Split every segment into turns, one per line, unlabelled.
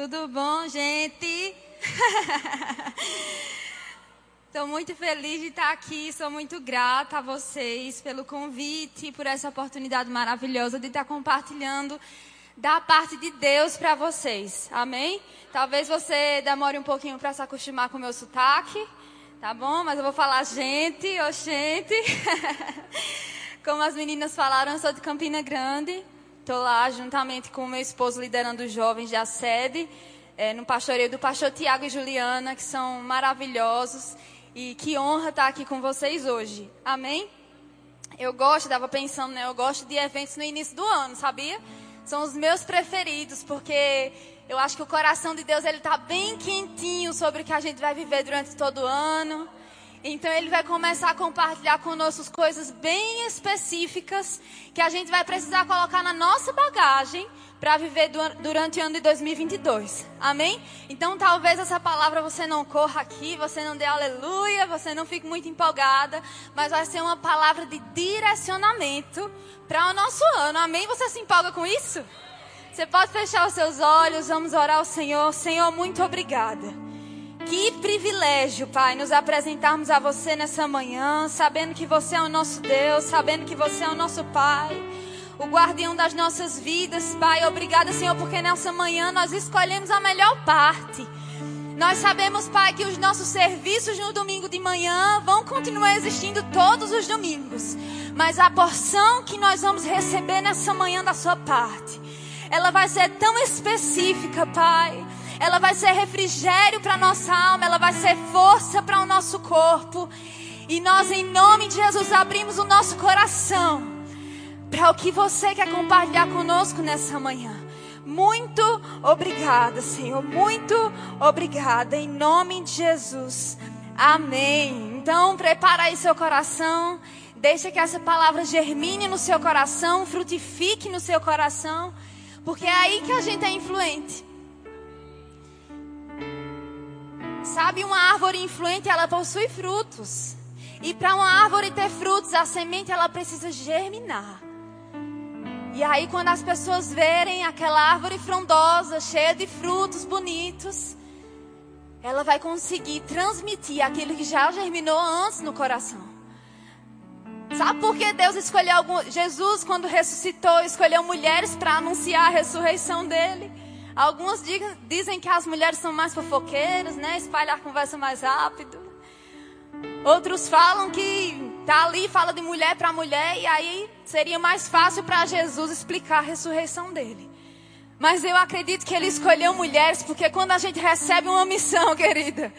Tudo bom, gente? Estou muito feliz de estar aqui, sou muito grata a vocês pelo convite, por essa oportunidade maravilhosa de estar compartilhando da parte de Deus para vocês. Amém? Talvez você demore um pouquinho para se acostumar com o meu sotaque, tá bom? Mas eu vou falar gente, ou gente. Como as meninas falaram, eu sou de Campina Grande. Estou lá juntamente com o meu esposo liderando os jovens da sede, é, no pastoreio do pastor Tiago e Juliana, que são maravilhosos. E que honra estar aqui com vocês hoje. Amém? Eu gosto, estava pensando, né? Eu gosto de eventos no início do ano, sabia? São os meus preferidos, porque eu acho que o coração de Deus ele está bem quentinho sobre o que a gente vai viver durante todo o ano. Então ele vai começar a compartilhar conosco coisas bem específicas que a gente vai precisar colocar na nossa bagagem para viver durante o ano de 2022. Amém? Então talvez essa palavra você não corra aqui, você não dê aleluia, você não fique muito empolgada, mas vai ser uma palavra de direcionamento para o nosso ano. Amém? Você se empolga com isso? Você pode fechar os seus olhos, vamos orar ao Senhor. Senhor, muito obrigada. Que privilégio, Pai, nos apresentarmos a você nessa manhã, sabendo que você é o nosso Deus, sabendo que você é o nosso Pai, o guardião das nossas vidas, Pai. Obrigada, Senhor, porque nessa manhã nós escolhemos a melhor parte. Nós sabemos, Pai, que os nossos serviços no domingo de manhã vão continuar existindo todos os domingos. Mas a porção que nós vamos receber nessa manhã da sua parte, ela vai ser tão específica, Pai ela vai ser refrigério para nossa alma, ela vai ser força para o nosso corpo. E nós, em nome de Jesus, abrimos o nosso coração para o que você quer compartilhar conosco nessa manhã. Muito obrigada, Senhor. Muito obrigada. Em nome de Jesus. Amém. Então, prepara aí seu coração. Deixa que essa palavra germine no seu coração, frutifique no seu coração. Porque é aí que a gente é influente. Sabe, uma árvore influente, ela possui frutos. E para uma árvore ter frutos, a semente ela precisa germinar. E aí quando as pessoas verem aquela árvore frondosa, cheia de frutos bonitos, ela vai conseguir transmitir aquilo que já germinou antes no coração. Sabe por que Deus escolheu algum... Jesus quando ressuscitou, escolheu mulheres para anunciar a ressurreição dele? Alguns dizem que as mulheres são mais fofoqueiras, né? Espalhar a conversa mais rápido. Outros falam que tá ali, fala de mulher para mulher, e aí seria mais fácil para Jesus explicar a ressurreição dele. Mas eu acredito que ele escolheu mulheres, porque quando a gente recebe uma missão, querida,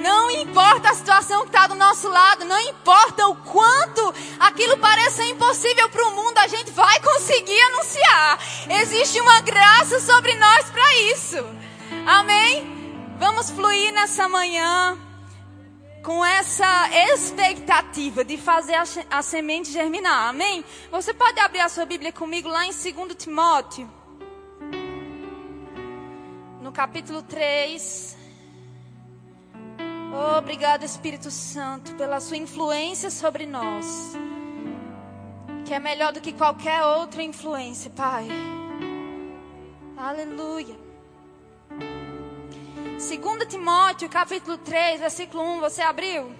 não importa a situação que está do nosso lado, não importa o quanto aquilo pareça impossível para o mundo, a gente vai conseguir anunciar. Existe uma graça sobre nós para isso. Amém? Vamos fluir nessa manhã com essa expectativa de fazer a, a semente germinar. Amém? Você pode abrir a sua Bíblia comigo lá em 2 Timóteo, no capítulo 3. Obrigado, Espírito Santo, pela sua influência sobre nós, que é melhor do que qualquer outra influência, Pai. Aleluia. 2 Timóteo, capítulo 3, versículo 1, você abriu?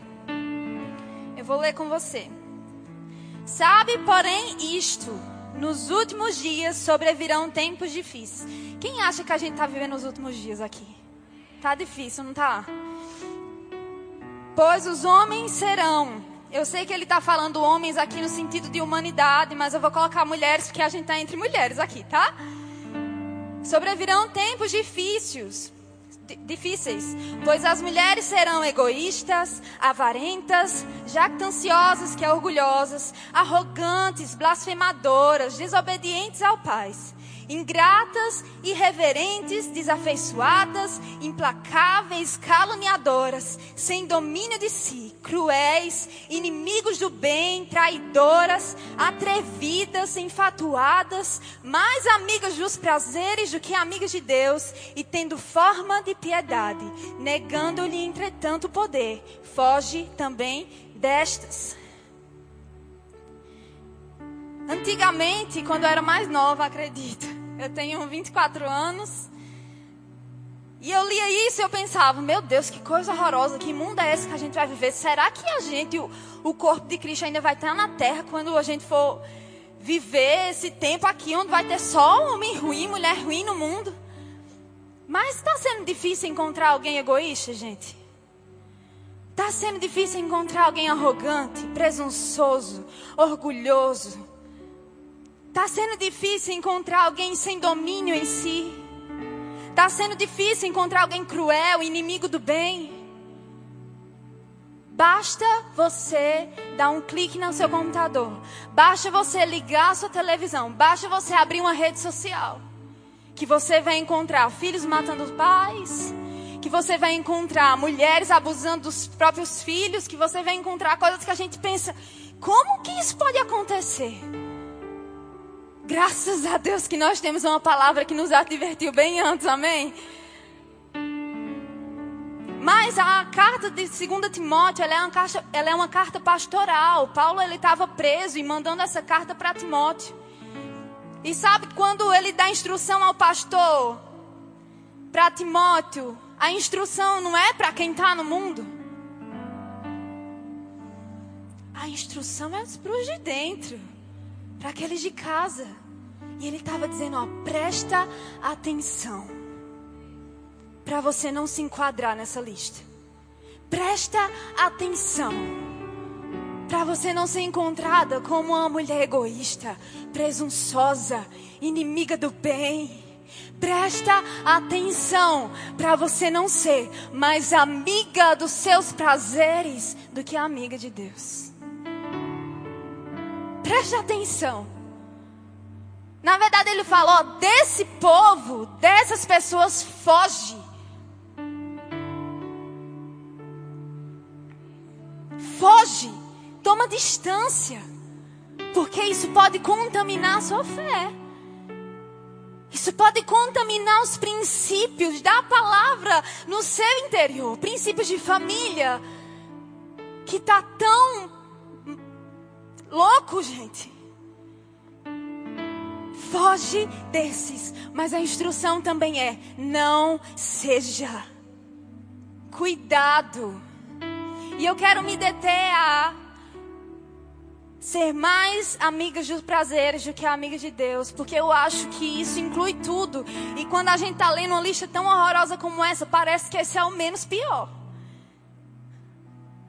Eu vou ler com você. Sabe, porém, isto: nos últimos dias sobrevirão tempos difíceis. Quem acha que a gente está vivendo os últimos dias aqui? Tá difícil, não tá? Pois os homens serão. Eu sei que ele está falando homens aqui no sentido de humanidade, mas eu vou colocar mulheres porque a gente está entre mulheres aqui, tá? Sobrevirão tempos difíceis, difíceis, pois as mulheres serão egoístas, avarentas, jactanciosas, que é orgulhosas, arrogantes, blasfemadoras, desobedientes ao Pai ingratas, irreverentes, desafeiçoadas, implacáveis, caluniadoras, sem domínio de si, cruéis, inimigos do bem, traidoras, atrevidas, enfatuadas, mais amigas dos prazeres do que amigas de Deus, e tendo forma de piedade, negando-lhe entretanto o poder, foge também destas. Antigamente, quando eu era mais nova, acredito, eu tenho 24 anos. E eu lia isso e eu pensava, meu Deus, que coisa horrorosa, que mundo é esse que a gente vai viver? Será que a gente, o, o corpo de Cristo ainda vai estar na terra quando a gente for viver esse tempo aqui onde vai ter só homem ruim, mulher ruim no mundo? Mas está sendo difícil encontrar alguém egoísta, gente? Está sendo difícil encontrar alguém arrogante, presunçoso, orgulhoso. Está sendo difícil encontrar alguém sem domínio em si. Está sendo difícil encontrar alguém cruel, inimigo do bem. Basta você dar um clique no seu computador. Basta você ligar a sua televisão. Basta você abrir uma rede social. Que você vai encontrar filhos matando os pais. Que você vai encontrar mulheres abusando dos próprios filhos. Que você vai encontrar coisas que a gente pensa: como que isso pode acontecer? Graças a Deus que nós temos uma palavra que nos advertiu bem antes, amém? Mas a carta de 2 Timóteo, ela é, uma carta, ela é uma carta pastoral. Paulo ele estava preso e mandando essa carta para Timóteo. E sabe quando ele dá instrução ao pastor para Timóteo, a instrução não é para quem está no mundo. A instrução é para os de dentro, para aqueles de casa. E ele estava dizendo: ó, presta atenção para você não se enquadrar nessa lista. Presta atenção. Para você não ser encontrada como uma mulher egoísta, presunçosa, inimiga do bem. Presta atenção para você não ser mais amiga dos seus prazeres do que amiga de Deus. Preste atenção. Na verdade, ele falou: desse povo, dessas pessoas, foge. Foge, toma distância, porque isso pode contaminar a sua fé. Isso pode contaminar os princípios da palavra no seu interior, princípios de família, que tá tão louco, gente. Foge desses, mas a instrução também é: não seja. Cuidado. E eu quero me deter a ser mais amiga dos prazeres do que amiga de Deus, porque eu acho que isso inclui tudo. E quando a gente está lendo uma lista tão horrorosa como essa, parece que esse é o menos pior.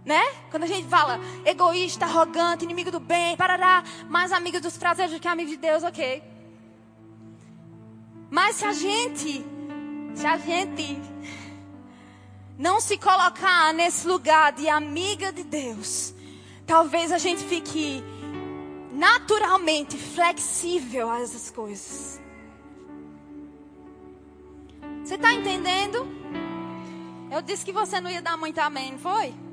Né? Quando a gente fala egoísta, arrogante, inimigo do bem, parará, mais amigo dos prazeres do que amigo de Deus, ok. Mas se a gente, se a gente não se colocar nesse lugar de amiga de Deus, talvez a gente fique naturalmente flexível a essas coisas. Você está entendendo? Eu disse que você não ia dar muito amém, não foi?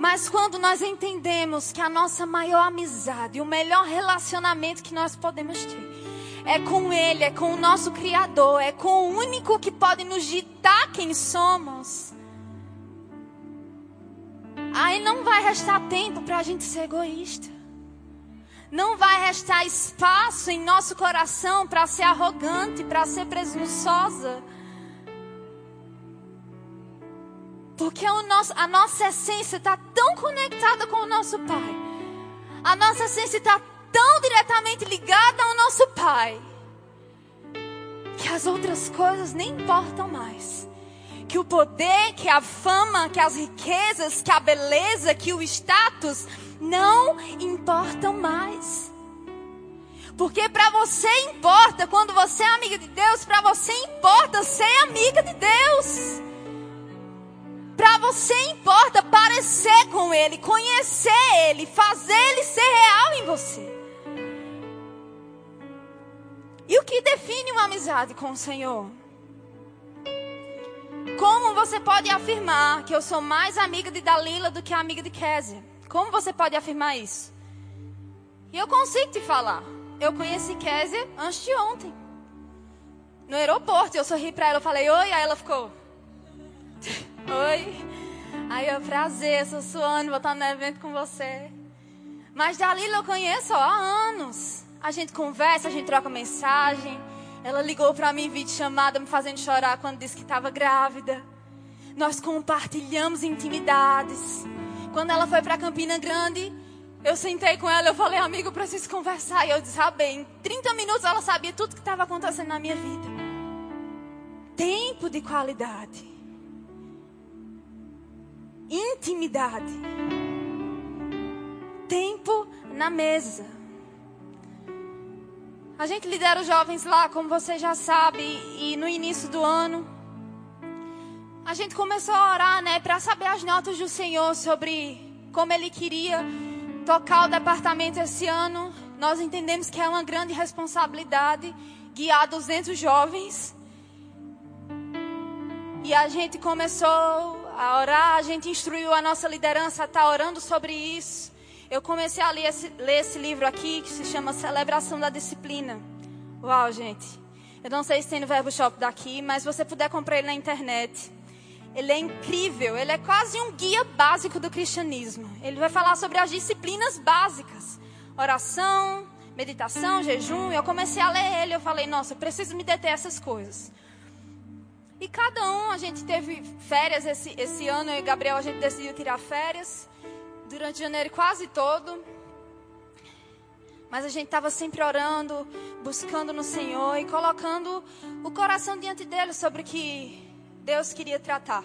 Mas quando nós entendemos que a nossa maior amizade, o melhor relacionamento que nós podemos ter, é com Ele, é com o nosso Criador, é com o único que pode nos ditar quem somos. Aí não vai restar tempo para a gente ser egoísta. Não vai restar espaço em nosso coração para ser arrogante, para ser presunçosa. Porque nosso, a nossa essência está tão conectada com o nosso Pai. A nossa essência está tão diretamente ligada ao nosso Pai que as outras coisas nem importam mais. Que o poder, que a fama, que as riquezas, que a beleza, que o status não importam mais. Porque para você importa, quando você é amiga de Deus, para você importa ser amiga de Deus. Para você importa parecer com Ele, conhecer Ele, fazer Ele ser real em você. E o que define uma amizade com o Senhor? Como você pode afirmar que eu sou mais amiga de Dalila do que amiga de Kézia? Como você pode afirmar isso? E eu consigo te falar. Eu conheci Kézia antes de ontem. No aeroporto, eu sorri para ela, eu falei oi, aí ela ficou. Oi. Aí eu, prazer, sou suando, vou estar no evento com você. Mas Dalila eu conheço ó, há anos. A gente conversa, a gente troca mensagem. Ela ligou para mim, vídeo chamada, me fazendo chorar quando disse que estava grávida. Nós compartilhamos intimidades. Quando ela foi para Campina Grande, eu sentei com ela, eu falei, amigo, preciso conversar. E eu disse, ah, bem, em 30 minutos ela sabia tudo que estava acontecendo na minha vida. Tempo de qualidade. Intimidade. Tempo na mesa. A gente lidera os jovens lá, como você já sabe, e no início do ano, a gente começou a orar, né, para saber as notas do Senhor sobre como Ele queria tocar o departamento esse ano. Nós entendemos que é uma grande responsabilidade guiar 200 jovens. E a gente começou a orar, a gente instruiu a nossa liderança a estar tá orando sobre isso. Eu comecei a ler esse, ler esse livro aqui, que se chama Celebração da Disciplina. Uau, gente. Eu não sei se tem no Verbo Shop daqui, mas se você puder comprar ele na internet. Ele é incrível, ele é quase um guia básico do cristianismo. Ele vai falar sobre as disciplinas básicas: oração, meditação, jejum. Eu comecei a ler ele, eu falei, nossa, eu preciso me deter essas coisas. E cada um, a gente teve férias esse, esse ano, eu e Gabriel, a gente decidiu tirar férias durante janeiro quase todo. Mas a gente estava sempre orando, buscando no Senhor e colocando o coração diante dele sobre o que Deus queria tratar.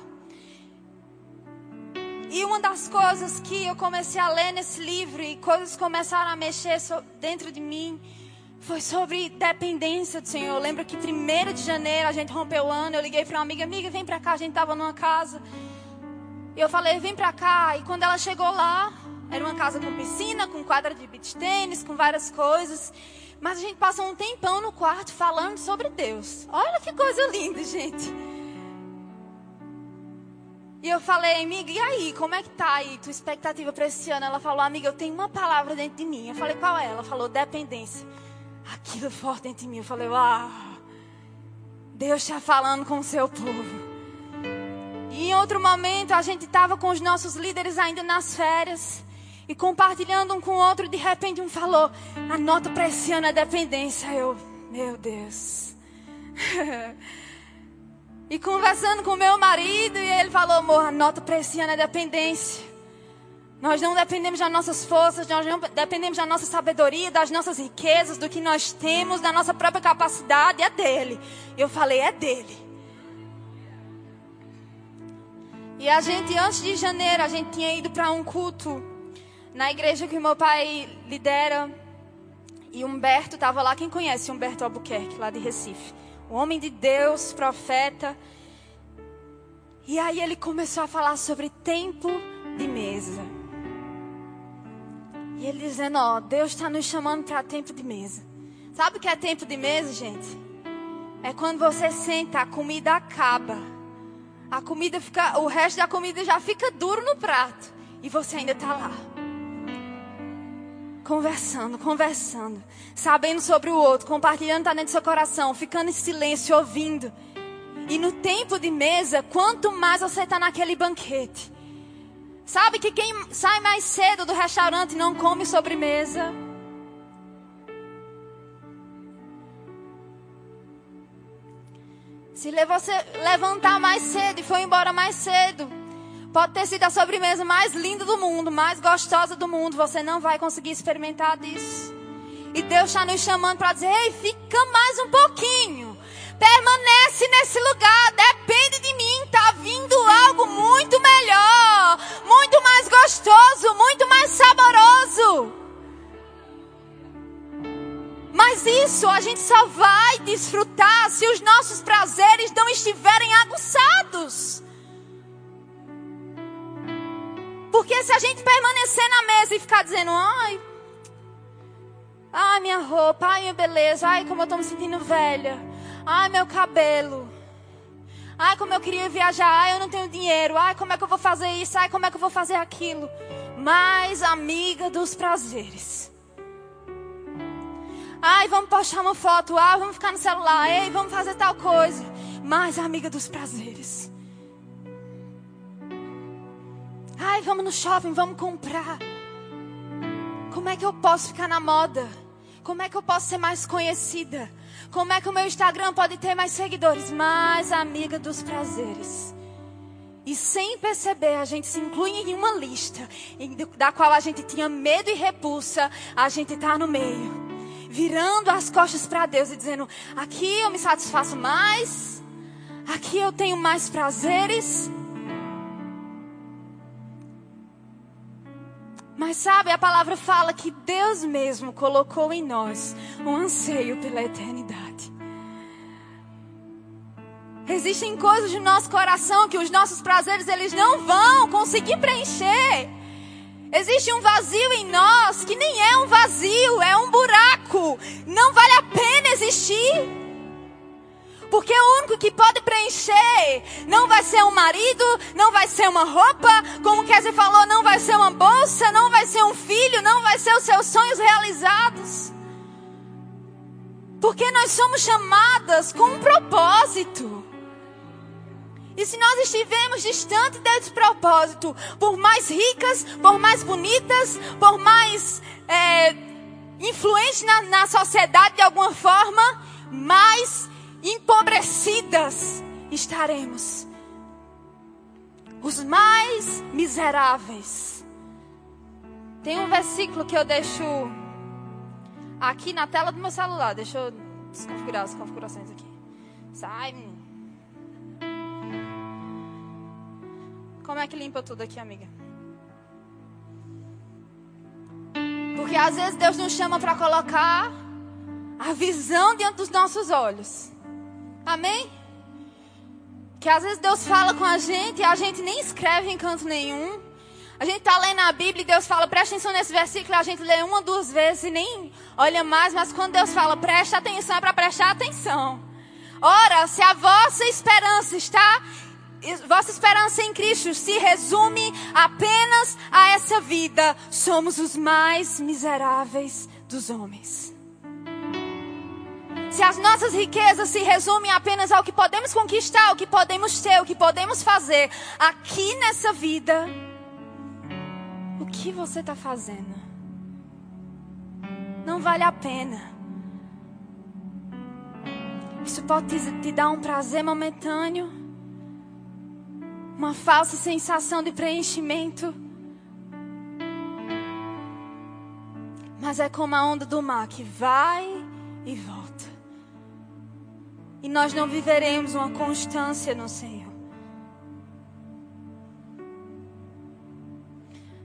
E uma das coisas que eu comecei a ler nesse livro e coisas começaram a mexer dentro de mim foi sobre dependência do Senhor. Eu lembro que 1 de janeiro a gente rompeu o ano, eu liguei para uma amiga, amiga, vem para cá, a gente estava numa casa. E eu falei, vem pra cá. E quando ela chegou lá, era uma casa com piscina, com quadra de beach tênis, com várias coisas. Mas a gente passou um tempão no quarto falando sobre Deus. Olha que coisa linda, gente. E eu falei, amiga, e aí, como é que tá aí tua expectativa para esse ano? Ela falou, amiga, eu tenho uma palavra dentro de mim. Eu falei, qual é? Ela falou, dependência. Aquilo forte de mim. Eu falei, uau, Deus está falando com o seu povo. E em outro momento a gente estava com os nossos líderes ainda nas férias e compartilhando um com o outro. De repente um falou: a nota para esse ano é dependência. Eu, meu Deus. e conversando com meu marido e ele falou: amor, a nota para esse ano é dependência. Nós não dependemos das nossas forças, nós não dependemos da nossa sabedoria, das nossas riquezas, do que nós temos, da nossa própria capacidade, é dele. Eu falei, é dele. E a gente, antes de janeiro, a gente tinha ido para um culto na igreja que meu pai lidera. E Humberto estava lá. Quem conhece Humberto Albuquerque, lá de Recife? Um homem de Deus, profeta. E aí ele começou a falar sobre tempo de mesa. Ele dizendo: Ó, Deus está nos chamando para tempo de mesa. Sabe o que é tempo de mesa, gente? É quando você senta, a comida acaba a comida fica, o resto da comida já fica duro no prato e você ainda está lá. Conversando, conversando, sabendo sobre o outro, compartilhando dentro do seu coração, ficando em silêncio, ouvindo. E no tempo de mesa, quanto mais você está naquele banquete. Sabe que quem sai mais cedo do restaurante não come sobremesa. Se você levantar mais cedo e for embora mais cedo, pode ter sido a sobremesa mais linda do mundo, mais gostosa do mundo, você não vai conseguir experimentar disso. E Deus está nos chamando para dizer: ei, fica mais um pouquinho. Permanece nesse lugar, depende de mim, está vindo algo muito melhor, gostoso, muito mais saboroso. Mas isso a gente só vai desfrutar se os nossos prazeres não estiverem aguçados. Porque se a gente permanecer na mesa e ficar dizendo, ai, ai minha roupa, ai minha beleza, ai como eu estou me sentindo velha, ai meu cabelo, ai como eu queria viajar, ai eu não tenho dinheiro, ai como é que eu vou fazer isso, ai como é que eu vou fazer aquilo. Mais amiga dos prazeres. Ai, vamos postar uma foto. Ah, vamos ficar no celular. Ei, vamos fazer tal coisa. Mais amiga dos prazeres. Ai, vamos no shopping, vamos comprar. Como é que eu posso ficar na moda? Como é que eu posso ser mais conhecida? Como é que o meu Instagram pode ter mais seguidores? Mais amiga dos prazeres. E sem perceber, a gente se inclui em uma lista da qual a gente tinha medo e repulsa. A gente está no meio, virando as costas para Deus e dizendo: aqui eu me satisfaço mais, aqui eu tenho mais prazeres. Mas sabe, a palavra fala que Deus mesmo colocou em nós um anseio pela eternidade. Existem coisas no nosso coração que os nossos prazeres eles não vão conseguir preencher. Existe um vazio em nós que nem é um vazio, é um buraco. Não vale a pena existir. Porque o único que pode preencher não vai ser um marido, não vai ser uma roupa, como o Kézia falou, não vai ser uma bolsa, não vai ser um filho, não vai ser os seus sonhos realizados. Porque nós somos chamadas com um propósito. E se nós estivermos distante desse propósito, por mais ricas, por mais bonitas, por mais é, influentes na, na sociedade de alguma forma, mais empobrecidas estaremos. Os mais miseráveis. Tem um versículo que eu deixo aqui na tela do meu celular. Deixa eu desconfigurar as configurações aqui. Sai, Como é que limpa tudo aqui, amiga? Porque às vezes Deus nos chama para colocar a visão diante dos nossos olhos. Amém? Que às vezes Deus fala com a gente e a gente nem escreve em canto nenhum. A gente está lendo a Bíblia e Deus fala, presta atenção nesse versículo, a gente lê uma, duas vezes e nem olha mais, mas quando Deus fala, presta atenção, é para prestar atenção. Ora, se a vossa esperança está, vossa esperança em Cristo se resume apenas a essa vida, somos os mais miseráveis dos homens. Se as nossas riquezas se resumem apenas ao que podemos conquistar, ao que podemos ter, o que podemos fazer aqui nessa vida, o que você está fazendo? Não vale a pena. Isso pode te, te dar um prazer momentâneo, uma falsa sensação de preenchimento. Mas é como a onda do mar que vai e volta. E nós não viveremos uma constância no Senhor.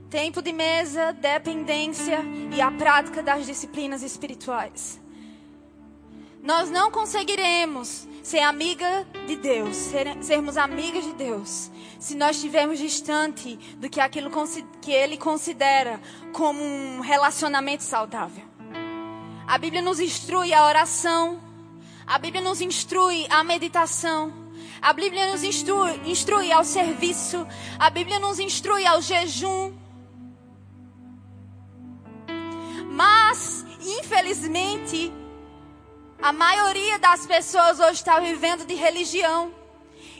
Tempo de mesa, dependência e a prática das disciplinas espirituais. Nós não conseguiremos ser amiga de Deus, ser, sermos amigas de Deus, se nós estivermos distante do que aquilo que Ele considera como um relacionamento saudável. A Bíblia nos instrui a oração, a Bíblia nos instrui à meditação. A Bíblia nos instrui, instrui ao serviço. A Bíblia nos instrui ao jejum. Mas, infelizmente, a maioria das pessoas hoje está vivendo de religião.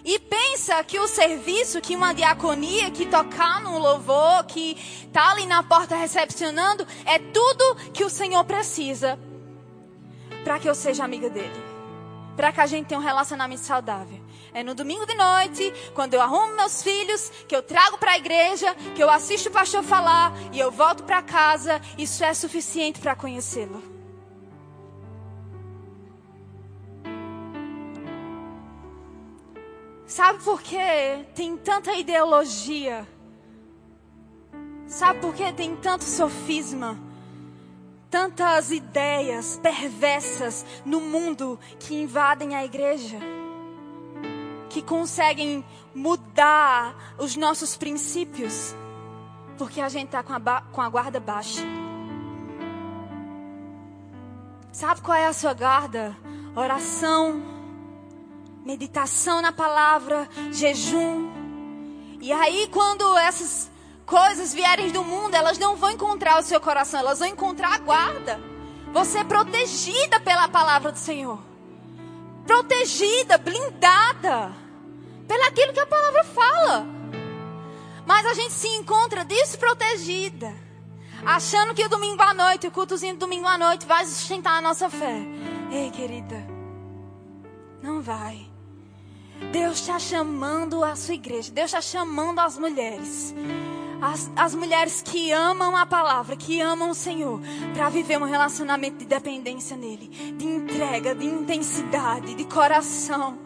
E pensa que o serviço, que uma diaconia, que tocar no louvor, que está ali na porta recepcionando, é tudo que o Senhor precisa para que eu seja amiga dele para que a gente tenha um relacionamento saudável. É no domingo de noite, quando eu arrumo meus filhos, que eu trago para a igreja, que eu assisto o pastor falar e eu volto para casa. Isso é suficiente para conhecê-lo. Sabe por que tem tanta ideologia? Sabe por que tem tanto sofisma? tantas ideias perversas no mundo que invadem a igreja, que conseguem mudar os nossos princípios, porque a gente está com, com a guarda baixa. Sabe qual é a sua guarda? Oração, meditação na palavra, jejum. E aí, quando essas coisas vierem do mundo, elas não vão encontrar o seu coração, elas vão encontrar a guarda. Você é protegida pela palavra do Senhor. Protegida, blindada. Pelo aquilo que a palavra fala. Mas a gente se encontra desprotegida. achando que o domingo à noite, o cultozinho do domingo à noite vai sustentar a nossa fé. Ei, querida, não vai. Deus está chamando a sua igreja, Deus está chamando as mulheres. As, as, mulheres que amam a palavra, que amam o Senhor, para viver um relacionamento de dependência nele, de entrega, de intensidade, de coração.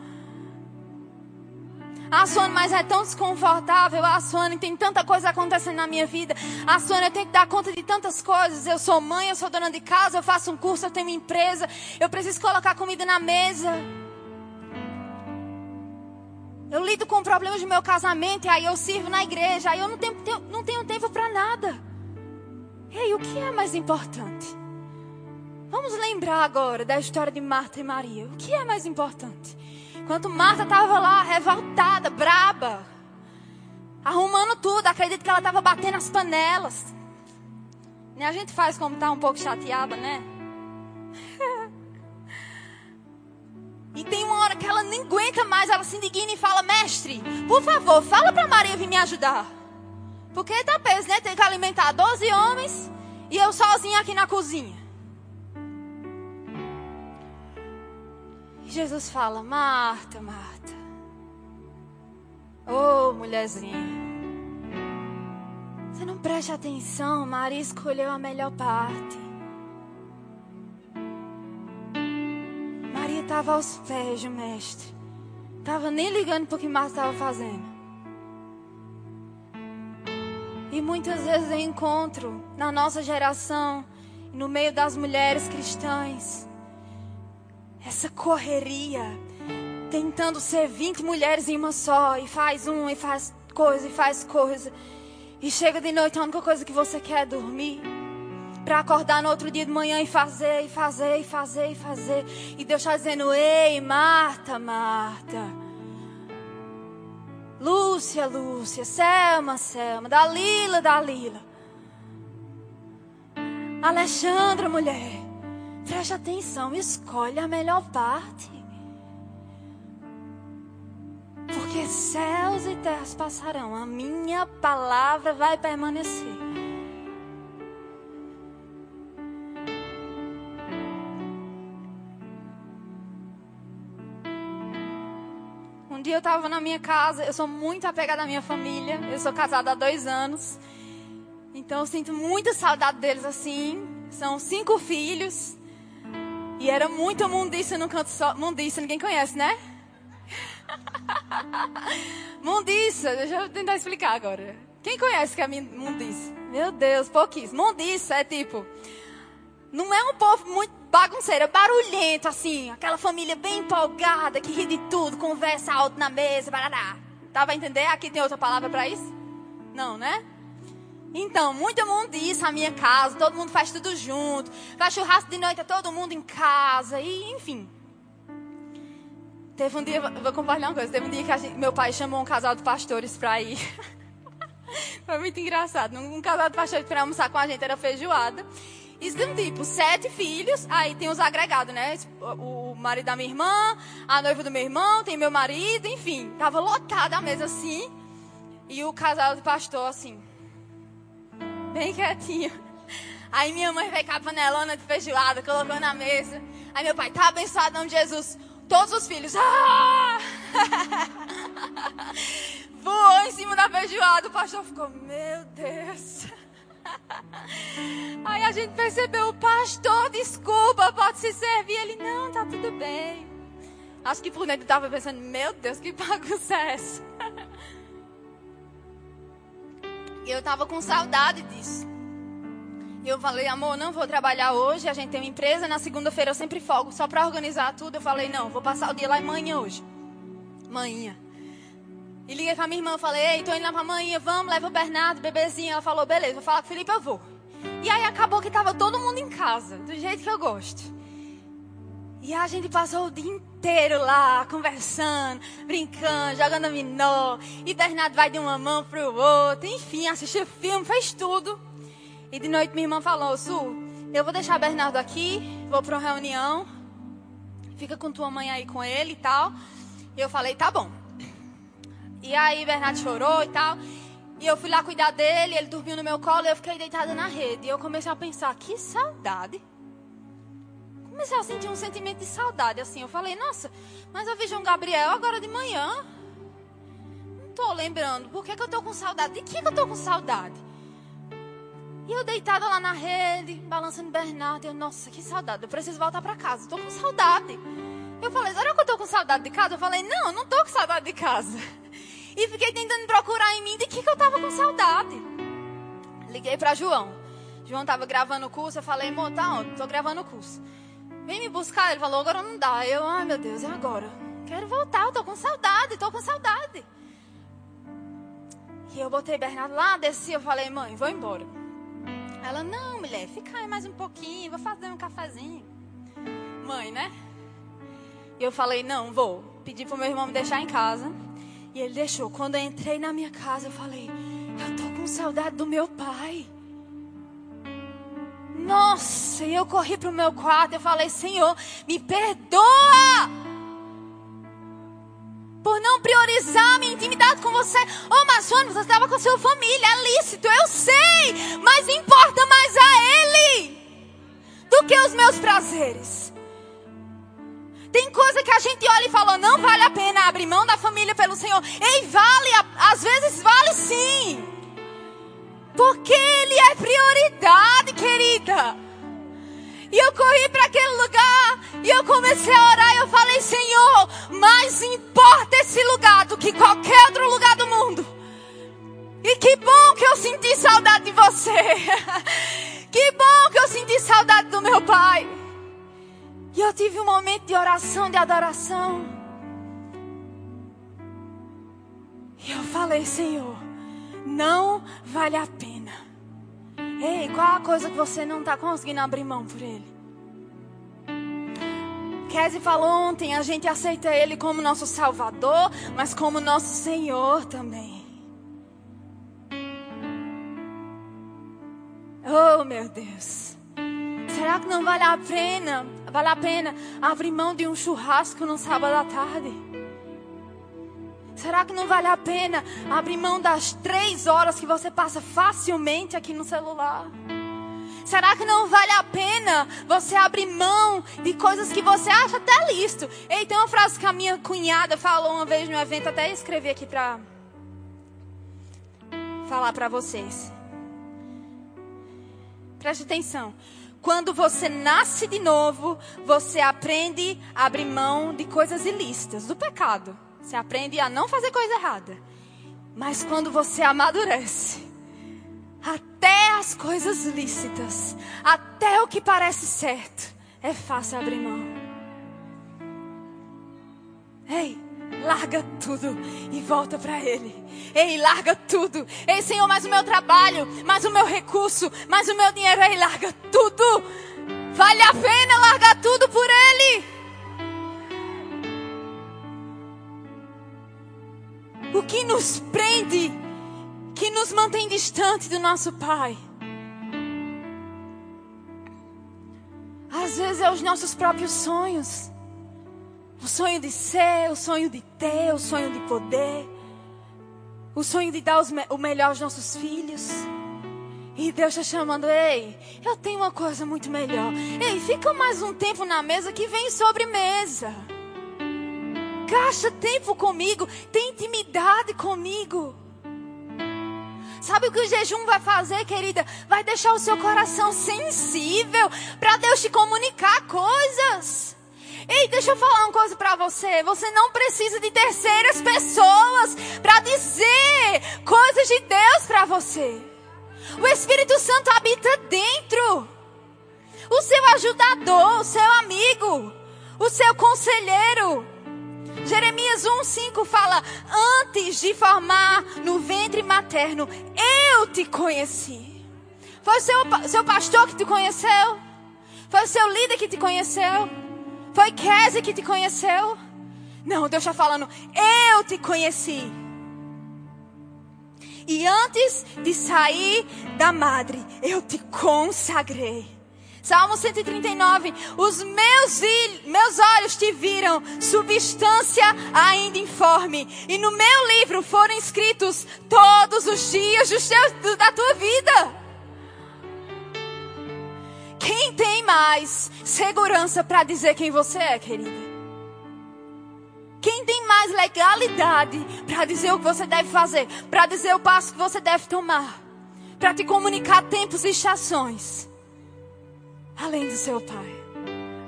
A Suane, mas é tão desconfortável. A Suane, tem tanta coisa acontecendo na minha vida. A Suane, eu tenho que dar conta de tantas coisas. Eu sou mãe, eu sou dona de casa, eu faço um curso, eu tenho uma empresa. Eu preciso colocar comida na mesa. Eu lido com problemas do meu casamento e aí eu sirvo na igreja. Aí eu não tenho, não tenho tempo para nada. Ei, o que é mais importante? Vamos lembrar agora da história de Marta e Maria. O que é mais importante? Enquanto Marta estava lá, revoltada, braba, arrumando tudo, acredito que ela estava batendo as panelas. E a gente faz como tá um pouco chateada, né? E tem uma hora que ela nem aguenta mais, ela se indigna e fala: Mestre, por favor, fala para Maria vir me ajudar. Porque tá peso, né? Tem que alimentar 12 homens e eu sozinha aqui na cozinha. Jesus fala: Marta, Marta. Ô oh, mulherzinha. Você não preste atenção. Maria escolheu a melhor parte. Estava aos pés do mestre. Estava nem ligando para o que Marta estava fazendo. E muitas vezes eu encontro na nossa geração, no meio das mulheres cristãs, essa correria, tentando ser 20 mulheres em uma só, e faz um, e faz coisa, e faz coisa. E chega de noite, a única coisa que você quer é dormir. Para acordar no outro dia de manhã e fazer, e fazer, e fazer, e fazer. E Deus está dizendo: Ei, Marta, Marta. Lúcia, Lúcia. Selma, Selma. Dalila, Dalila. Alexandra, mulher. Preste atenção, escolhe a melhor parte. Porque céus e terras passarão, a minha palavra vai permanecer. Dia eu estava na minha casa, eu sou muito apegada à minha família, eu sou casada há dois anos, então eu sinto muita saudade deles assim. São cinco filhos, e era muito mundiça no canto só. Mundiça, ninguém conhece, né? mundiça, deixa eu tentar explicar agora. Quem conhece que é mundiça? Meu Deus, pouquíssimo. Mundiça é tipo. Não é um povo muito bagunceiro, é barulhento, assim. Aquela família bem empolgada, que ri de tudo, conversa alto na mesa, barará. Dá pra entender? Aqui tem outra palavra para isso? Não, né? Então, muito mundo disso, a minha casa, todo mundo faz tudo junto. Faz churrasco de noite, é todo mundo em casa, e enfim. Teve um dia, vou compartilhar uma coisa, teve um dia que gente, meu pai chamou um casal de pastores para ir. Foi muito engraçado. Um, casal de pastores para almoçar com a gente era feijoada. Isso um tipo, sete filhos, aí tem os agregados, né? O, marido da minha irmã, a noiva do meu irmão, tem meu marido, enfim. Tava lotada a mesa assim. E o casal de pastor assim bem quietinho. Aí minha mãe veio com a panelona de feijoada, colocou na mesa. Aí meu pai, tá abençoado em nome de Jesus. Todos os filhos, ah! Voou em cima da feijoada. O pastor ficou, meu Deus. Aí a gente percebeu, pastor, desculpa, pode se servir. Ele, não, tá tudo bem. Acho que por dentro estava pensando, meu Deus, que bagunça é essa? E eu tava com saudade disso. E eu falei, amor, não vou trabalhar hoje. A gente tem uma empresa. Na segunda-feira eu sempre folgo só para organizar tudo. Eu falei, não, vou passar o dia lá em manhã hoje. Manhã. E liguei pra minha irmã. Falei, ei, tô indo lá pra manhã. Vamos, leva o Bernardo, bebezinho. Ela falou, beleza, vou falar com o Felipe, eu vou. E aí acabou que tava todo mundo em casa, do jeito que eu gosto. E a gente passou o dia inteiro lá, conversando, brincando, jogando minó. E Bernardo vai de uma mão pro outro. Enfim, assistiu filme, fez tudo. E de noite minha irmã falou, Su, eu vou deixar Bernardo aqui, vou para uma reunião. Fica com tua mãe aí com ele e tal. E eu falei, tá bom. E aí Bernardo chorou e tal. E eu fui lá cuidar dele, ele dormiu no meu colo e eu fiquei deitada na rede. E eu comecei a pensar, que saudade. Comecei a sentir um sentimento de saudade, assim. Eu falei, nossa, mas eu vi João Gabriel agora de manhã. Não tô lembrando. Por que, que eu tô com saudade? De que, que eu tô com saudade? E eu deitada lá na rede, balançando Bernardo. Eu, nossa, que saudade. Eu preciso voltar para casa. Tô com saudade. Eu falei, será que eu tô com saudade de casa? Eu falei, não, eu não tô com saudade de casa. E fiquei tentando procurar em mim de que, que eu tava com saudade. Liguei para João. João tava gravando o curso. Eu falei, amor, tá onde? Tô gravando o curso. Vem me buscar. Ele falou, agora não dá. Eu, ai meu Deus, é agora. Quero voltar, eu tô com saudade, tô com saudade. E eu botei Bernardo lá, desci, eu falei, mãe, vou embora. Ela, não, mulher, fica aí mais um pouquinho, vou fazer um cafezinho. Mãe, né? E eu falei, não, vou. Pedi pro meu irmão me deixar em casa. E ele deixou. Quando eu entrei na minha casa, eu falei, eu tô com saudade do meu pai. Nossa, e eu corri pro meu quarto e falei, Senhor, me perdoa! por não priorizar minha intimidade com você. Ô, oh, mas você estava com sua família, é lícito, eu sei, mas importa mais a Ele do que os meus prazeres. Tem coisa que a gente olha e fala, não vale a pena abrir mão da família pelo Senhor. Ei, vale, às vezes vale sim. Porque Ele é prioridade, querida. E eu corri para aquele lugar e eu comecei a orar e eu falei, Senhor, mais importa esse lugar do que qualquer outro lugar do mundo. E que bom que eu senti saudade de você. que bom que eu senti saudade do meu pai. E eu tive um momento de oração, de adoração. E eu falei, Senhor, não vale a pena Ei, qual a coisa que você não está conseguindo abrir mão por ele? Kese falou ontem, a gente aceita ele como nosso Salvador, mas como nosso Senhor também. Oh, meu Deus. Será que não vale a pena, vale a pena abrir mão de um churrasco no sábado à tarde? Será que não vale a pena abrir mão das três horas que você passa facilmente aqui no celular? Será que não vale a pena você abrir mão de coisas que você acha até listo? Ei, tem uma frase que a minha cunhada falou uma vez no evento, até escrevi aqui para falar para vocês. Preste atenção. Quando você nasce de novo, você aprende a abrir mão de coisas ilícitas, do pecado. Você aprende a não fazer coisa errada. Mas quando você amadurece, até as coisas lícitas, até o que parece certo, é fácil abrir mão. Ei, larga tudo e volta para Ele. Ei, larga tudo. Ei, Senhor, mais o meu trabalho, mais o meu recurso, mais o meu dinheiro. Ei, larga tudo. Vale a pena largar tudo por Ele. o que nos prende, que nos mantém distante do nosso Pai. Às vezes é os nossos próprios sonhos. O sonho de ser, o sonho de ter, o sonho de poder. O sonho de dar o melhor aos nossos filhos. E Deus está chamando, ei, eu tenho uma coisa muito melhor. Ei, fica mais um tempo na mesa que vem sobremesa. Gasta tempo comigo, tem intimidade comigo. Sabe o que o jejum vai fazer, querida? Vai deixar o seu coração sensível para Deus te comunicar coisas. Ei, deixa eu falar uma coisa para você. Você não precisa de terceiras pessoas para dizer coisas de Deus para você. O Espírito Santo habita dentro. O seu ajudador, o seu amigo, o seu conselheiro. Jeremias 1,5 fala: Antes de formar no ventre materno, eu te conheci. Foi o seu, seu pastor que te conheceu? Foi o seu líder que te conheceu? Foi Kese que te conheceu? Não, Deus está falando: Eu te conheci. E antes de sair da madre, eu te consagrei. Salmo 139. Os meus, meus olhos te viram, substância ainda informe. E no meu livro foram escritos todos os dias da tua vida. Quem tem mais segurança para dizer quem você é, querida? Quem tem mais legalidade para dizer o que você deve fazer, para dizer o passo que você deve tomar, para te comunicar tempos e estações, além do seu Pai,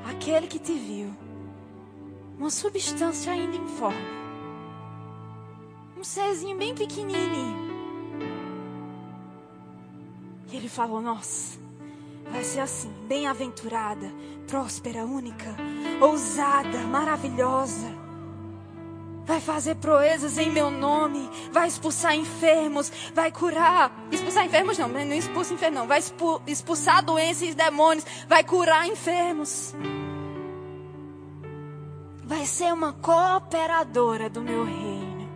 aquele que te viu, uma substância ainda informe, um serzinho bem pequenininho. E ele falou: Nossa, vai ser assim, bem-aventurada, próspera, única, ousada, maravilhosa vai fazer proezas em meu nome, vai expulsar enfermos, vai curar, expulsar enfermos não, não expulsa enfermos não, vai expulsar doenças e demônios, vai curar enfermos. Vai ser uma cooperadora do meu reino.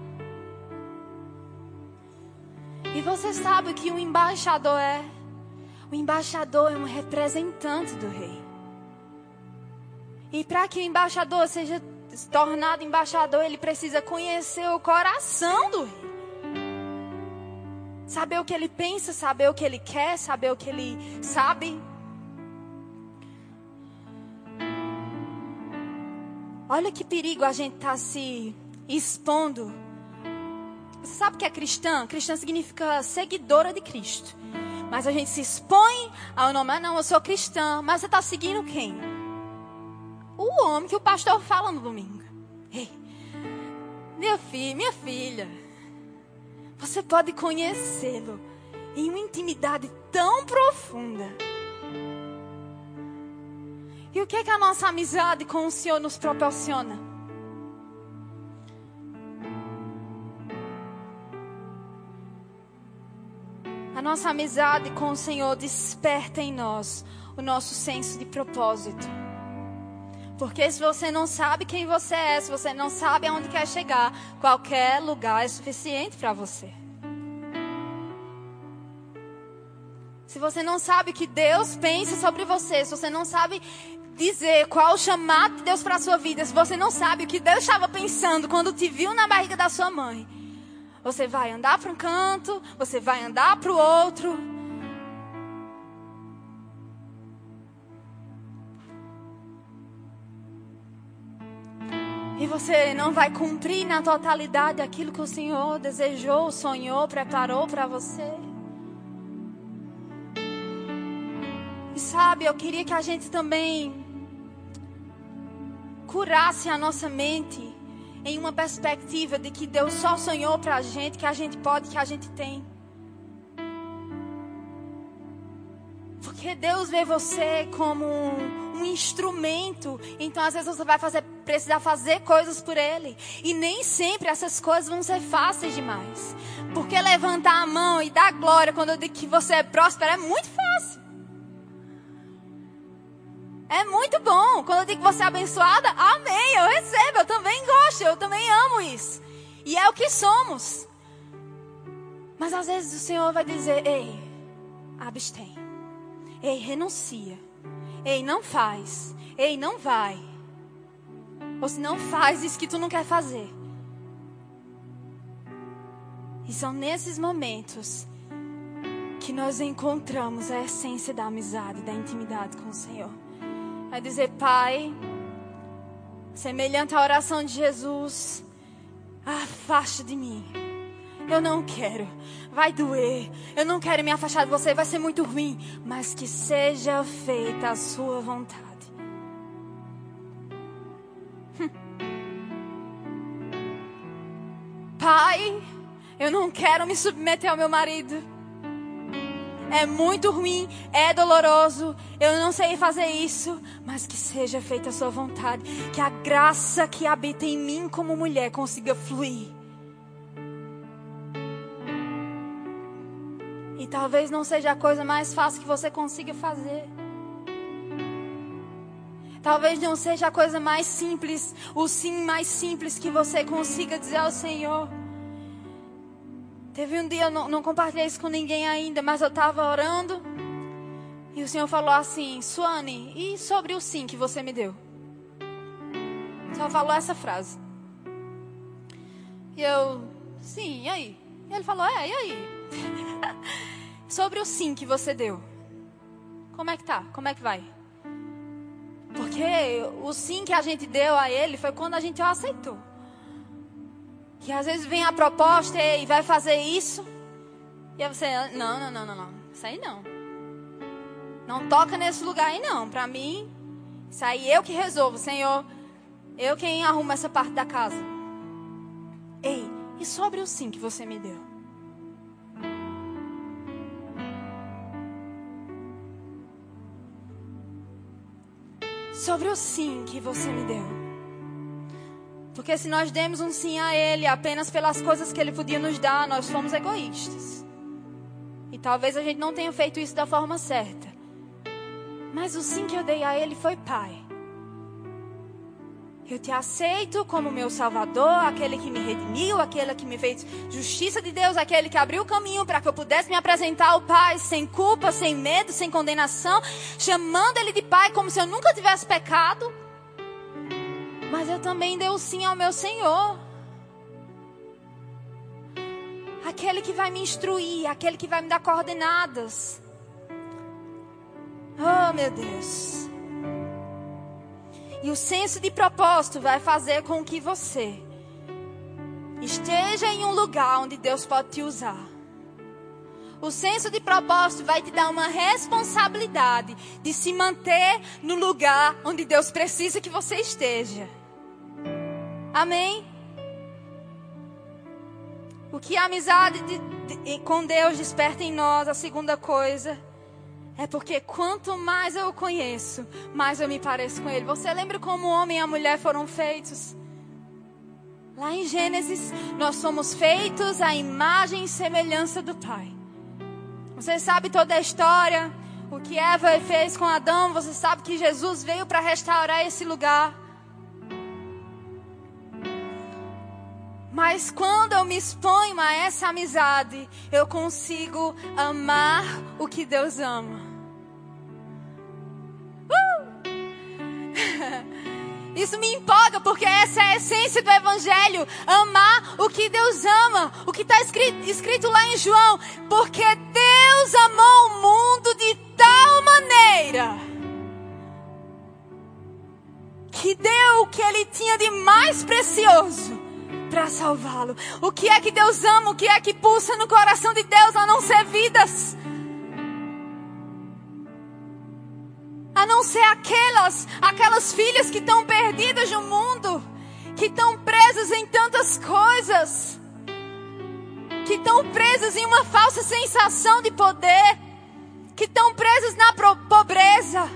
E você sabe o que um embaixador é? O embaixador é um representante do rei. E para que o embaixador seja se tornado embaixador, ele precisa conhecer o coração do rei. Saber o que ele pensa, saber o que ele quer, saber o que ele sabe. Olha que perigo a gente tá se expondo. Você sabe o que é cristã? Cristã significa seguidora de Cristo. Mas a gente se expõe ao nome, ah, não, eu sou cristã. Mas você está seguindo quem? o homem que o pastor fala no domingo. Ei, meu filho, minha filha, você pode conhecê-lo em uma intimidade tão profunda. E o que é que a nossa amizade com o Senhor nos proporciona? A nossa amizade com o Senhor desperta em nós o nosso senso de propósito. Porque se você não sabe quem você é, se você não sabe aonde quer chegar, qualquer lugar é suficiente para você. Se você não sabe o que Deus pensa sobre você, se você não sabe dizer qual o chamado de Deus para a sua vida, se você não sabe o que Deus estava pensando quando te viu na barriga da sua mãe, você vai andar para um canto, você vai andar para o outro. E você não vai cumprir na totalidade aquilo que o Senhor desejou, sonhou, preparou para você. E sabe, eu queria que a gente também curasse a nossa mente em uma perspectiva de que Deus só sonhou para a gente, que a gente pode, que a gente tem. Porque Deus vê você como um, um, instrumento. Então, às vezes, você vai fazer, precisar fazer coisas por Ele. E nem sempre essas coisas vão ser fáceis demais. Porque levantar a mão e dar glória quando eu digo que você é próspero é muito fácil. É muito bom. Quando eu digo que você é abençoada, amém. Eu recebo, eu também gosto, eu também amo isso. E é o que somos. Mas às vezes o Senhor vai dizer: ei, abstém. Ei, renuncia. Ei, não faz. Ei, não vai. Ou se não faz isso que tu não quer fazer. E são nesses momentos que nós encontramos a essência da amizade, da intimidade com o Senhor. É dizer, Pai, semelhante à oração de Jesus, afaste de mim eu não quero. Vai doer. Eu não quero me afastar de você. Vai ser muito ruim. Mas que seja feita a sua vontade. Pai, eu não quero me submeter ao meu marido. É muito ruim, é doloroso. Eu não sei fazer isso, mas que seja feita a sua vontade. Que a graça que habita em mim como mulher consiga fluir E talvez não seja a coisa mais fácil que você consiga fazer. Talvez não seja a coisa mais simples, o sim mais simples que você consiga dizer ao Senhor. Teve um dia, eu não, não compartilhei isso com ninguém ainda, mas eu estava orando. E o Senhor falou assim: Suane, e sobre o sim que você me deu? Só falou essa frase. E eu, sim, e aí? E ele falou: é, e aí? sobre o sim que você deu. Como é que tá? Como é que vai? Porque o sim que a gente deu a ele foi quando a gente o aceitou. Que às vezes vem a proposta e vai fazer isso. E você, não, não, não, não, não. Isso aí não. Não toca nesse lugar aí não. Para mim, isso aí eu que resolvo, Senhor. Eu quem arrumo essa parte da casa. Ei, e sobre o sim que você me deu? Sobre o sim que você me deu. Porque se nós demos um sim a Ele apenas pelas coisas que Ele podia nos dar, nós fomos egoístas. E talvez a gente não tenha feito isso da forma certa. Mas o sim que eu dei a Ele foi Pai. Eu te aceito como meu Salvador, aquele que me redimiu, aquele que me fez justiça de Deus, aquele que abriu o caminho para que eu pudesse me apresentar ao Pai sem culpa, sem medo, sem condenação, chamando Ele de Pai como se eu nunca tivesse pecado. Mas eu também dei o sim ao meu Senhor. Aquele que vai me instruir, aquele que vai me dar coordenadas. Oh, meu Deus. E o senso de propósito vai fazer com que você esteja em um lugar onde Deus pode te usar. O senso de propósito vai te dar uma responsabilidade de se manter no lugar onde Deus precisa que você esteja. Amém? O que a amizade de, de, com Deus desperta em nós, a segunda coisa é porque quanto mais eu o conheço, mais eu me pareço com ele. Você lembra como o homem e a mulher foram feitos? Lá em Gênesis, nós somos feitos à imagem e semelhança do Pai. Você sabe toda a história, o que Eva fez com Adão, você sabe que Jesus veio para restaurar esse lugar. Mas quando eu me exponho a essa amizade, eu consigo amar o que Deus ama. Uh! Isso me empolga porque essa é a essência do Evangelho. Amar o que Deus ama. O que está escrito, escrito lá em João. Porque Deus amou o mundo de tal maneira que deu o que ele tinha de mais precioso para salvá-lo. O que é que Deus ama? O que é que pulsa no coração de Deus a não ser vidas? A não ser aquelas, aquelas filhas que estão perdidas no mundo, que estão presas em tantas coisas, que estão presas em uma falsa sensação de poder, que estão presas na pobreza,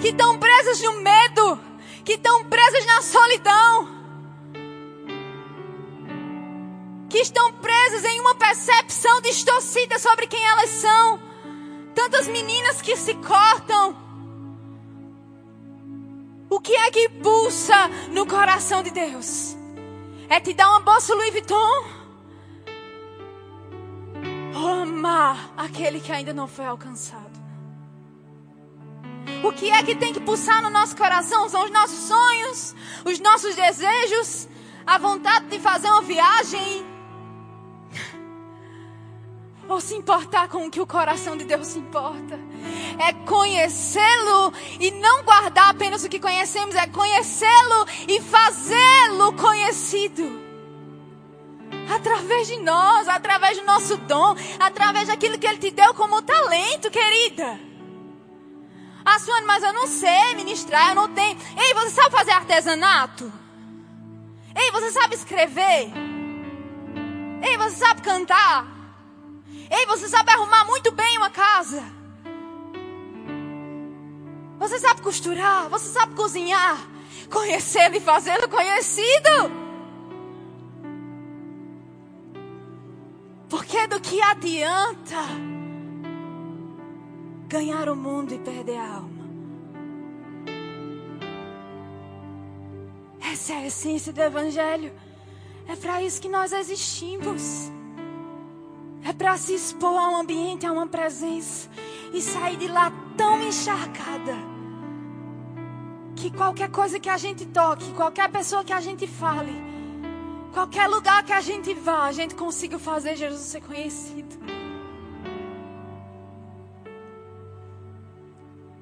que estão presas no medo, que estão presas na solidão que estão presas em uma percepção distorcida sobre quem elas são. Tantas meninas que se cortam. O que é que pulsa no coração de Deus? É te dar uma bolsa Louis Vuitton? Amar aquele que ainda não foi alcançado? O que é que tem que pulsar no nosso coração? São os nossos sonhos, os nossos desejos, a vontade de fazer uma viagem, ou se importar com o que o coração de Deus se importa. É conhecê-lo e não guardar apenas o que conhecemos, é conhecê-lo e fazê-lo conhecido. Através de nós, através do nosso dom, através daquilo que Ele te deu como talento, querida. Ah, Suane, mas eu não sei ministrar, eu não tenho. Ei, você sabe fazer artesanato? Ei, você sabe escrever? Ei, você sabe cantar? Ei, você sabe arrumar muito bem uma casa. Você sabe costurar, você sabe cozinhar, conhecê-lo e fazê-lo conhecido. Porque do que adianta ganhar o mundo e perder a alma? Essa é a essência do Evangelho. É para isso que nós existimos. É para se expor a um ambiente, a uma presença. E sair de lá tão encharcada. Que qualquer coisa que a gente toque, qualquer pessoa que a gente fale, qualquer lugar que a gente vá, a gente consiga fazer Jesus ser conhecido.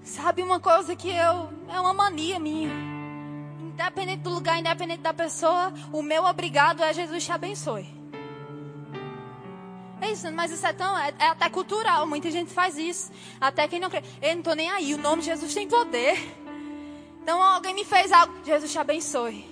Sabe uma coisa que eu é uma mania minha. Independente do lugar, independente da pessoa, o meu obrigado é Jesus te abençoe. É isso, mas isso é tão. É, é, até cultural. Muita gente faz isso. Até quem não crê. Eu não estou nem aí. O nome de Jesus tem poder. Então alguém me fez algo. Jesus te abençoe.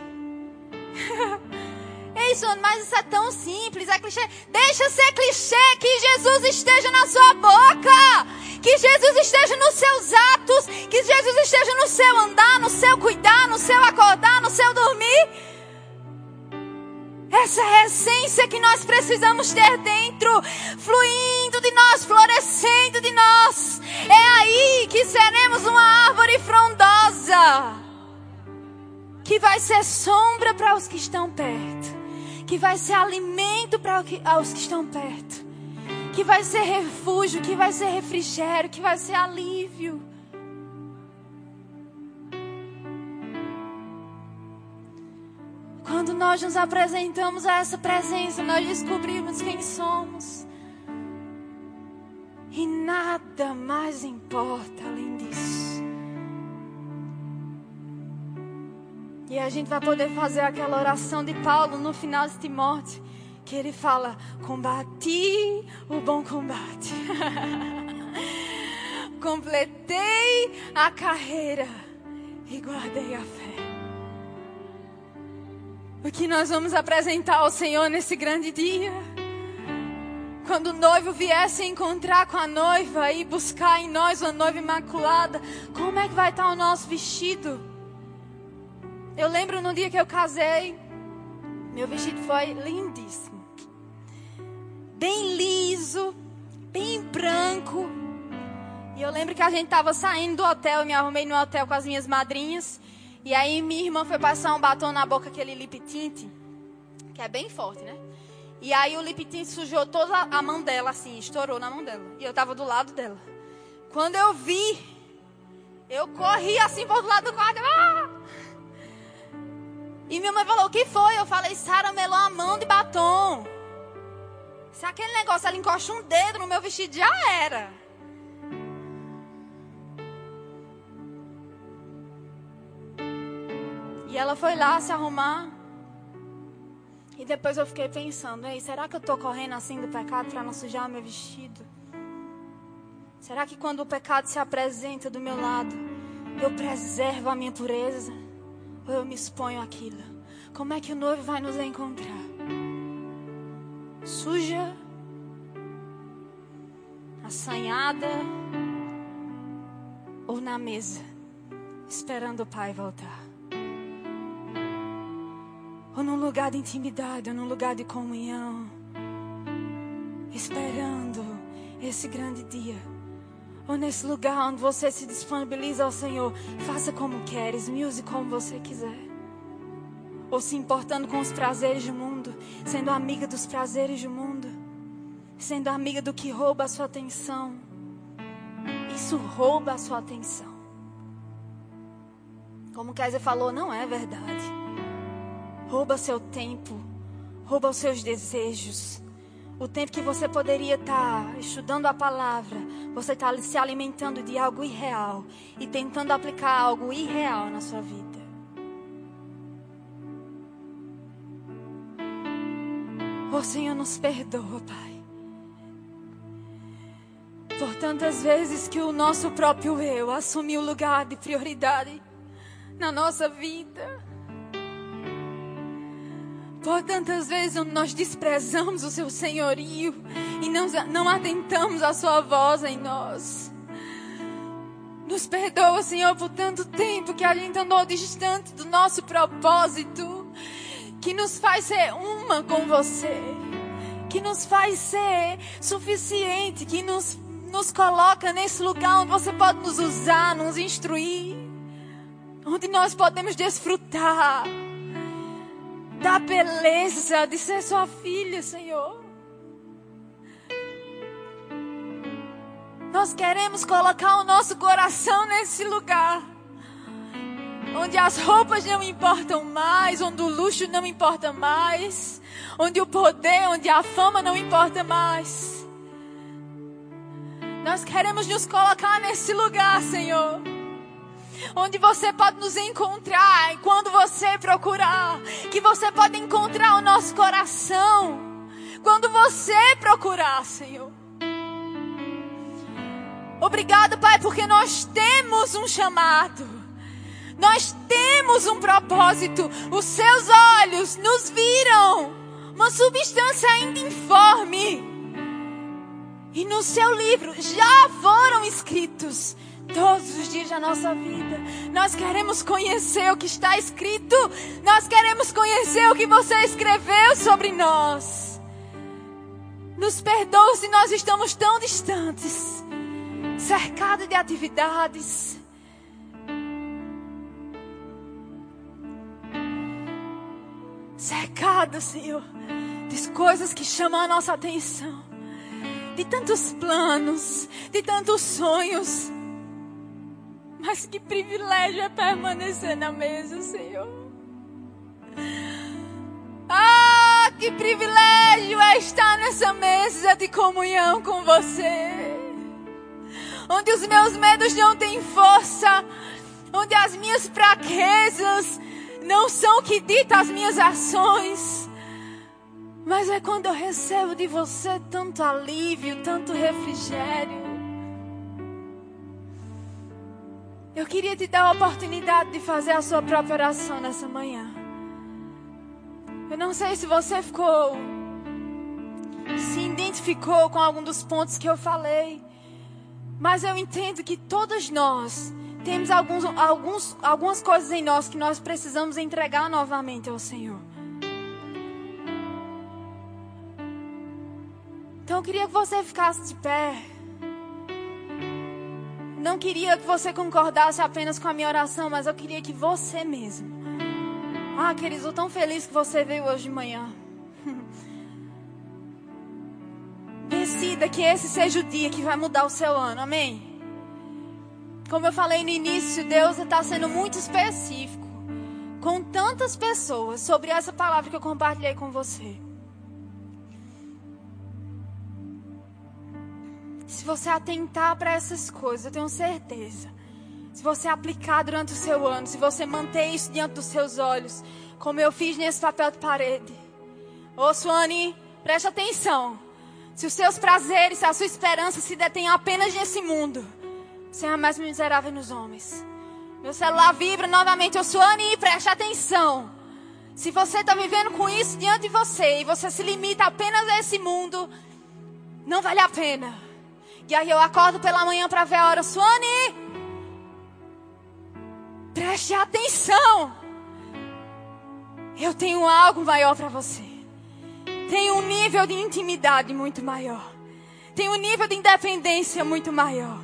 é isso, mas isso é tão simples. É clichê. Deixa ser clichê. Que Jesus esteja na sua boca. Que Jesus esteja nos seus atos. Que Jesus esteja no seu andar, no seu cuidar, no seu acordar, no seu dormir. Essa é essência que nós precisamos ter dentro, fluindo de nós, florescendo de nós. É aí que seremos uma árvore frondosa, que vai ser sombra para os que estão perto, que vai ser alimento para os que estão perto, que vai ser refúgio, que vai ser refrigério, que vai ser alívio. Quando nós nos apresentamos a essa presença, nós descobrimos quem somos. E nada mais importa além disso. E a gente vai poder fazer aquela oração de Paulo no final de Timóteo, que ele fala: Combati o bom combate, completei a carreira e guardei a fé. O que nós vamos apresentar ao Senhor nesse grande dia? Quando o noivo viesse encontrar com a noiva e buscar em nós uma noiva imaculada, como é que vai estar o nosso vestido? Eu lembro no dia que eu casei, meu vestido foi lindíssimo. Bem liso, bem branco. E eu lembro que a gente estava saindo do hotel, me arrumei no hotel com as minhas madrinhas. E aí minha irmã foi passar um batom na boca, aquele lip tint, que é bem forte, né? E aí o lip tint sujou toda a mão dela, assim, estourou na mão dela. E eu tava do lado dela. Quando eu vi, eu corri assim por do lado do quarto. Ah! E minha mãe falou, o que foi? Eu falei, Sara melou a mão de batom. Se aquele negócio, ela encosta um dedo no meu vestido, já era. E ela foi lá se arrumar. E depois eu fiquei pensando, ei, será que eu estou correndo assim do pecado para não sujar meu vestido? Será que quando o pecado se apresenta do meu lado, eu preservo a minha pureza? Ou eu me exponho àquilo? Como é que o noivo vai nos encontrar? Suja? Assanhada? Ou na mesa, esperando o pai voltar? Lugar de intimidade, num lugar de comunhão, esperando esse grande dia, ou nesse lugar onde você se disponibiliza ao Senhor, faça como queres, me use como você quiser, ou se importando com os prazeres do mundo, sendo amiga dos prazeres do mundo, sendo amiga do que rouba a sua atenção. Isso rouba a sua atenção. Como Kaiser falou, não é verdade rouba seu tempo, rouba os seus desejos. O tempo que você poderia estar tá estudando a palavra, você está se alimentando de algo irreal e tentando aplicar algo irreal na sua vida. Oh Senhor, nos perdoa, Pai. Por tantas vezes que o nosso próprio eu assumiu o lugar de prioridade na nossa vida. Por tantas vezes nós desprezamos o seu senhorio e não, não atentamos à sua voz em nós. Nos perdoa, Senhor, por tanto tempo que a gente andou distante do nosso propósito, que nos faz ser uma com você, que nos faz ser suficiente, que nos, nos coloca nesse lugar onde você pode nos usar, nos instruir, onde nós podemos desfrutar da beleza de ser sua filha, Senhor. Nós queremos colocar o nosso coração nesse lugar. Onde as roupas não importam mais, onde o luxo não importa mais, onde o poder, onde a fama não importa mais. Nós queremos nos colocar nesse lugar, Senhor. Onde você pode nos encontrar e quando você procurar, que você pode encontrar o nosso coração. Quando você procurar, Senhor. Obrigado, Pai, porque nós temos um chamado. Nós temos um propósito. Os seus olhos nos viram. Uma substância ainda informe. E no seu livro já foram escritos todos os dias da nossa vida. Nós queremos conhecer o que está escrito. Nós queremos conhecer o que você escreveu sobre nós. Nos perdoe se nós estamos tão distantes, cercados de atividades cercado, Senhor, de coisas que chamam a nossa atenção, de tantos planos, de tantos sonhos. Mas que privilégio é permanecer na mesa, Senhor. Ah, que privilégio é estar nessa mesa de comunhão com você. Onde os meus medos não têm força, onde as minhas fraquezas não são o que dita as minhas ações, mas é quando eu recebo de você tanto alívio, tanto refrigério. Eu queria te dar a oportunidade de fazer a sua própria oração nessa manhã. Eu não sei se você ficou, se identificou com algum dos pontos que eu falei, mas eu entendo que todos nós temos alguns, alguns, algumas coisas em nós que nós precisamos entregar novamente ao Senhor. Então eu queria que você ficasse de pé. Não queria que você concordasse apenas com a minha oração, mas eu queria que você mesmo. Ah, queridos, eu tão feliz que você veio hoje de manhã. Decida que esse seja o dia que vai mudar o seu ano. Amém? Como eu falei no início, Deus está sendo muito específico com tantas pessoas sobre essa palavra que eu compartilhei com você. Se você atentar para essas coisas, eu tenho certeza. Se você aplicar durante o seu ano, se você manter isso diante dos seus olhos, como eu fiz nesse papel de parede. Ô, Suane, preste atenção. Se os seus prazeres, se a sua esperança se detém apenas nesse mundo, Senhor, mais miserável nos homens. Meu celular vibra novamente. Eu sou Ani, preste atenção. Se você está vivendo com isso diante de você e você se limita apenas a esse mundo, não vale a pena. E aí eu acordo pela manhã para ver a hora. Suane, preste atenção. Eu tenho algo maior para você. Tenho um nível de intimidade muito maior. Tenho um nível de independência muito maior.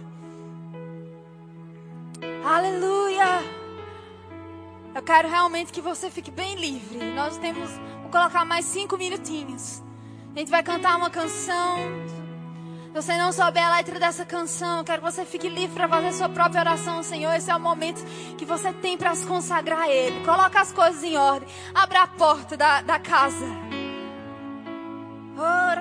Aleluia! Eu quero realmente que você fique bem livre. Nós temos, vou colocar mais cinco minutinhos. A gente vai cantar uma canção. Se você não souber a letra dessa canção, eu quero que você fique livre para fazer sua própria oração, Senhor. Esse é o momento que você tem para se consagrar a Ele. Coloca as coisas em ordem. Abra a porta da, da casa. Oh,